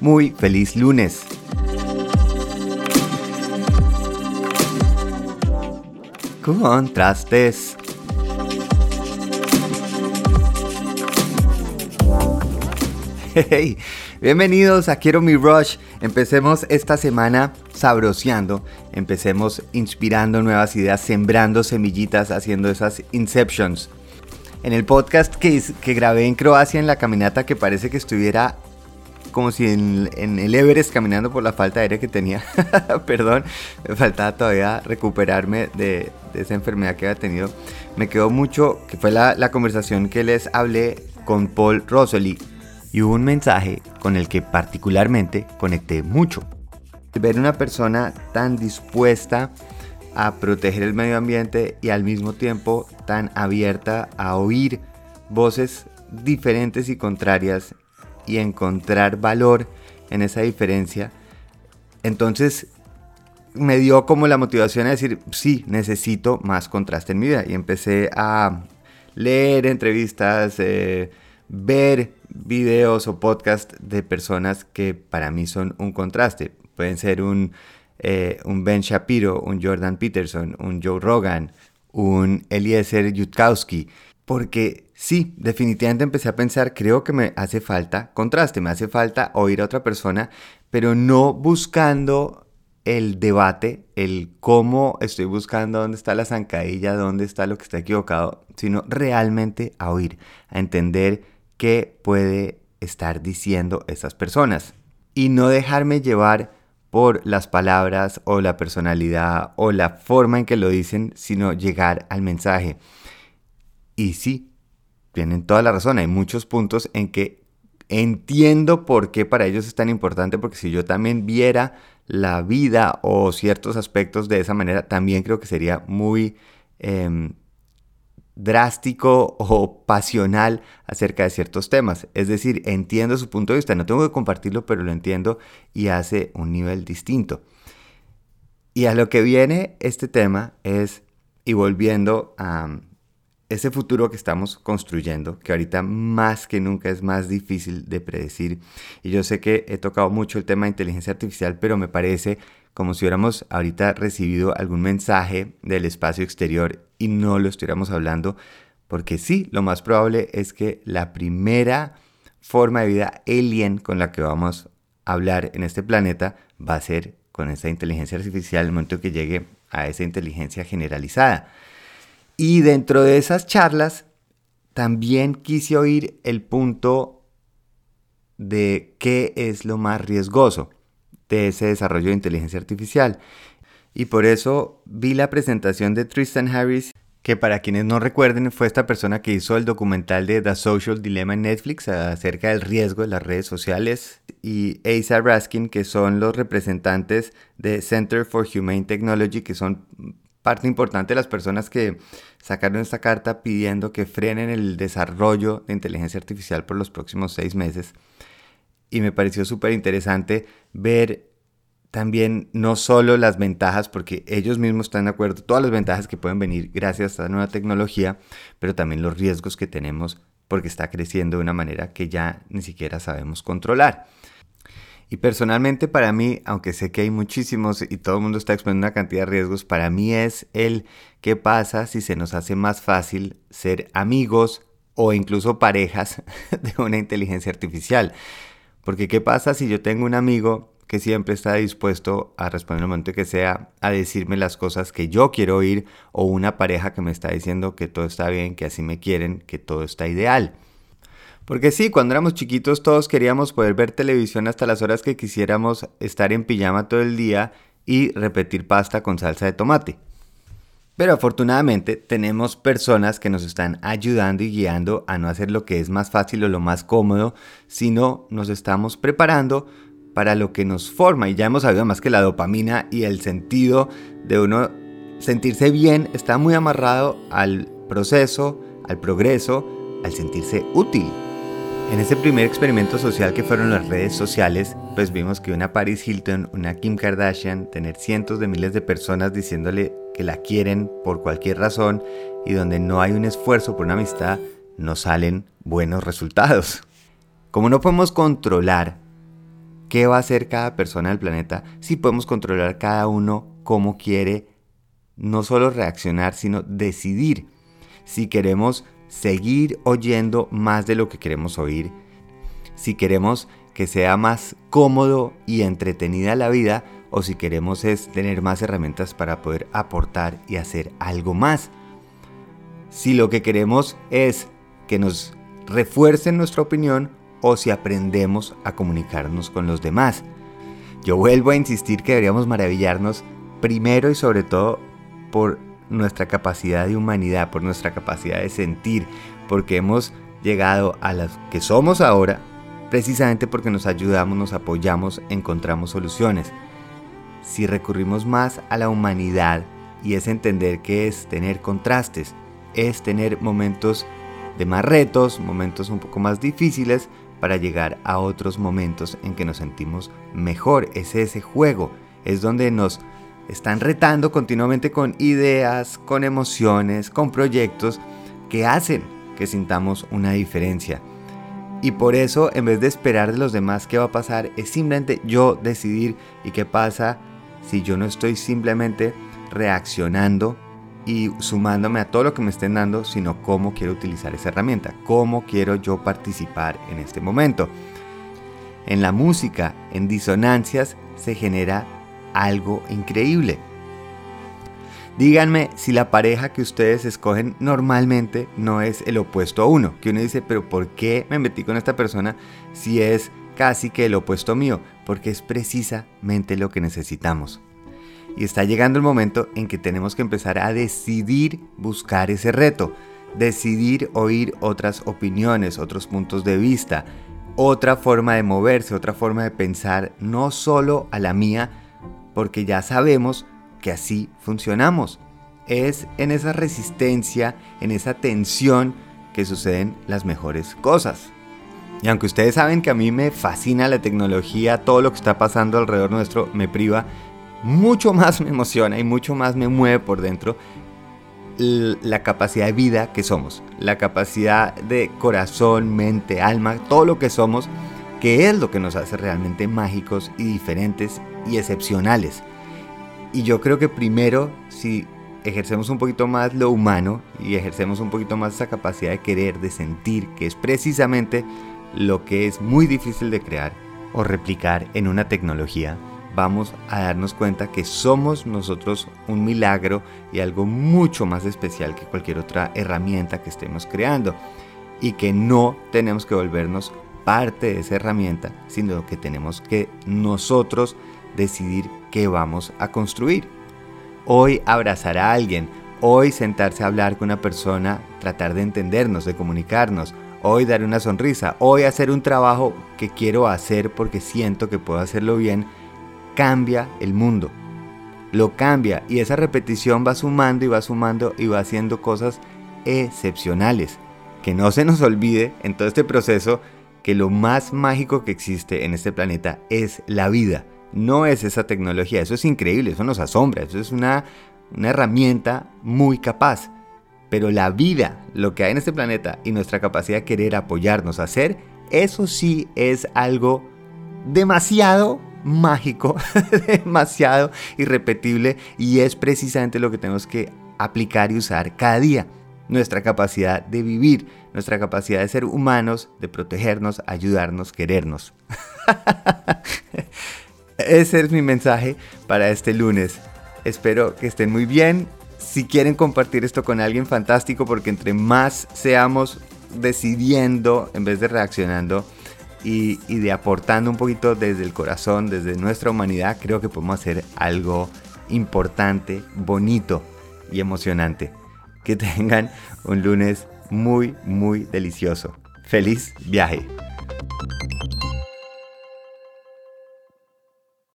Muy feliz lunes. Contrastes. Hey, bienvenidos a Quiero mi Rush. Empecemos esta semana sabroseando, empecemos inspirando nuevas ideas, sembrando semillitas, haciendo esas inceptions. En el podcast que, que grabé en Croacia en la caminata que parece que estuviera como si en, el Everest caminando por la falta de aire que tenía. Perdón, me faltaba todavía recuperarme de, esa enfermedad que había tenido. Me quedó mucho, que fue la, la conversación que les hablé con Paul Rosoli. Y hubo un mensaje con el que particularmente conecté mucho. Ver una persona tan dispuesta a proteger el medio ambiente y al mismo tiempo tan abierta a oír voces diferentes y contrarias y encontrar valor en esa diferencia, entonces me dio como la motivación a decir, sí, necesito más contraste en mi vida. Y empecé a leer entrevistas, eh, ver videos o podcasts de personas que para mí son un contraste. Pueden ser un, eh, un Ben Shapiro, un Jordan Peterson, un Joe Rogan, un Eliezer Yudkowsky. Porque Sí, definitivamente empecé a pensar, creo que me hace falta contraste, me hace falta oír a otra persona, pero no buscando el debate, el cómo estoy buscando dónde está la zancadilla, dónde está lo que está equivocado, sino realmente a oír, a entender qué puede estar diciendo esas personas y no dejarme llevar por las palabras o la personalidad o la forma en que lo dicen, sino llegar al mensaje. Y sí, tienen toda la razón. Hay muchos puntos en que entiendo por qué para ellos es tan importante, porque si yo también viera la vida o ciertos aspectos de esa manera, también creo que sería muy em, drástico o pasional acerca de ciertos temas. Es decir, entiendo su punto de vista, no tengo que compartirlo, pero lo entiendo y hace un nivel distinto. Y a lo que viene este tema es, y volviendo a, ese futuro que estamos construyendo, que ahorita más que nunca es más difícil de predecir. Y yo sé que he tocado mucho el tema de inteligencia artificial, pero me parece como si hubiéramos ahorita recibido algún mensaje del espacio exterior y no lo estuviéramos hablando, porque sí, lo más probable es que la primera forma de vida alien con la que vamos a hablar en este planeta va a ser con esa inteligencia artificial el momento que llegue a esa inteligencia generalizada. Y dentro de esas charlas también quise oír el punto de qué es lo más riesgoso de ese desarrollo de inteligencia artificial. Y por eso vi la presentación de Tristan Harris, que para quienes no recuerden fue esta persona que hizo el documental de The Social Dilemma en Netflix acerca del riesgo de las redes sociales, y Asa Raskin, que son los representantes de Center for Humane Technology, que son parte importante las personas que sacaron esta carta pidiendo que frenen el desarrollo de inteligencia artificial por los próximos seis meses. Y me pareció súper interesante ver también no solo las ventajas, porque ellos mismos están de acuerdo, todas las ventajas que pueden venir gracias a esta nueva tecnología, pero también los riesgos que tenemos porque está creciendo de una manera que ya ni siquiera sabemos controlar. Y personalmente para mí, aunque sé que hay muchísimos y todo el mundo está exponiendo una cantidad de riesgos, para mí es el qué pasa si se nos hace más fácil ser amigos o incluso parejas de una inteligencia artificial. Porque qué pasa si yo tengo un amigo que siempre está dispuesto a responder en el momento que sea, a decirme las cosas que yo quiero oír, o una pareja que me está diciendo que todo está bien, que así me quieren, que todo está ideal. Porque sí, cuando éramos chiquitos todos queríamos poder ver televisión hasta las horas que quisiéramos estar en pijama todo el día y repetir pasta con salsa de tomate. Pero afortunadamente tenemos personas que nos están ayudando y guiando a no hacer lo que es más fácil o lo más cómodo, sino nos estamos preparando para lo que nos forma. Y ya hemos sabido más que la dopamina y el sentido de uno sentirse bien está muy amarrado al proceso, al progreso, al sentirse útil. En ese primer experimento social que fueron las redes sociales, pues vimos que una Paris Hilton, una Kim Kardashian, tener cientos de miles de personas diciéndole que la quieren por cualquier razón y donde no hay un esfuerzo por una amistad, no salen buenos resultados. Como no podemos controlar qué va a hacer cada persona del planeta si podemos controlar cada uno cómo quiere no solo reaccionar, sino decidir si queremos seguir oyendo más de lo que queremos oír, si queremos que sea más cómodo y entretenida la vida o si queremos es tener más herramientas para poder aportar y hacer algo más. Si lo que queremos es que nos refuercen nuestra opinión o si aprendemos a comunicarnos con los demás. Yo vuelvo a insistir que deberíamos maravillarnos primero y sobre todo por nuestra capacidad de humanidad, por nuestra capacidad de sentir, porque hemos llegado a las que somos ahora precisamente porque nos ayudamos, nos apoyamos, encontramos soluciones. Si recurrimos más a la humanidad y es entender que es tener contrastes, es tener momentos de más retos, momentos un poco más difíciles para llegar a otros momentos en que nos sentimos mejor. Es ese juego, es donde nos están retando continuamente con ideas, con emociones, con proyectos que hacen que sintamos una diferencia. Y por eso, en vez de esperar de los demás qué va a pasar, es simplemente yo decidir y qué pasa si yo no estoy simplemente reaccionando y sumándome a todo lo que me estén dando, sino cómo quiero utilizar esa herramienta, cómo quiero yo participar en este momento. En la música, en disonancias, se genera algo increíble. Díganme si la pareja que ustedes escogen normalmente no es el opuesto a uno. Que uno dice, pero ¿por qué me metí con esta persona si es casi que el opuesto mío? Porque es precisamente lo que necesitamos. Y está llegando el momento en que tenemos que empezar a decidir buscar ese reto. Decidir oír otras opiniones, otros puntos de vista, otra forma de moverse, otra forma de pensar, no solo a la mía, porque ya sabemos que así funcionamos. Es en esa resistencia, en esa tensión que suceden las mejores cosas. Y aunque ustedes saben que a mí me fascina la tecnología, todo lo que está pasando alrededor nuestro me priva, mucho más me emociona y mucho más me mueve por dentro la capacidad de vida que somos, la capacidad de corazón, mente, alma, todo lo que somos, que es lo que nos hace realmente mágicos y diferentes y excepcionales. Y yo creo que primero, si ejercemos un poquito más lo humano y ejercemos un poquito más esa capacidad de querer, de sentir, que es precisamente lo que es muy difícil de crear o replicar en una tecnología, vamos a darnos cuenta que somos nosotros un milagro y algo mucho más especial que cualquier otra herramienta que estemos creando y que no tenemos que volvernos parte de esa herramienta, sino que tenemos que nosotros decidir qué vamos a construir. Hoy abrazar a alguien, hoy sentarse a hablar con una persona, tratar de entendernos, de comunicarnos, hoy dar una sonrisa, hoy hacer un trabajo que quiero hacer porque siento que puedo hacerlo bien, cambia el mundo. Lo cambia y esa repetición va sumando y va sumando y va haciendo cosas excepcionales. Que no se nos olvide en todo este proceso que lo más mágico que existe en este planeta es la vida no es esa tecnología. Eso es increíble, eso nos asombra, eso es una, una herramienta muy capaz. Pero la vida, lo que hay en este planeta y nuestra capacidad de querer apoyarnos a hacer, eso sí es algo demasiado mágico, demasiado irrepetible y es precisamente lo que tenemos que aplicar y usar cada día. Nuestra capacidad de vivir, nuestra capacidad de ser humanos, de protegernos, ayudarnos, querernos. Ese es mi mensaje para este lunes. Espero que estén muy bien. Si quieren compartir esto con alguien, fantástico, porque entre más seamos decidiendo en vez de reaccionando y, de aportando un poquito desde el corazón, desde nuestra humanidad, creo que podemos hacer algo importante, bonito y emocionante. Que tengan un lunes muy, muy delicioso. Feliz viaje.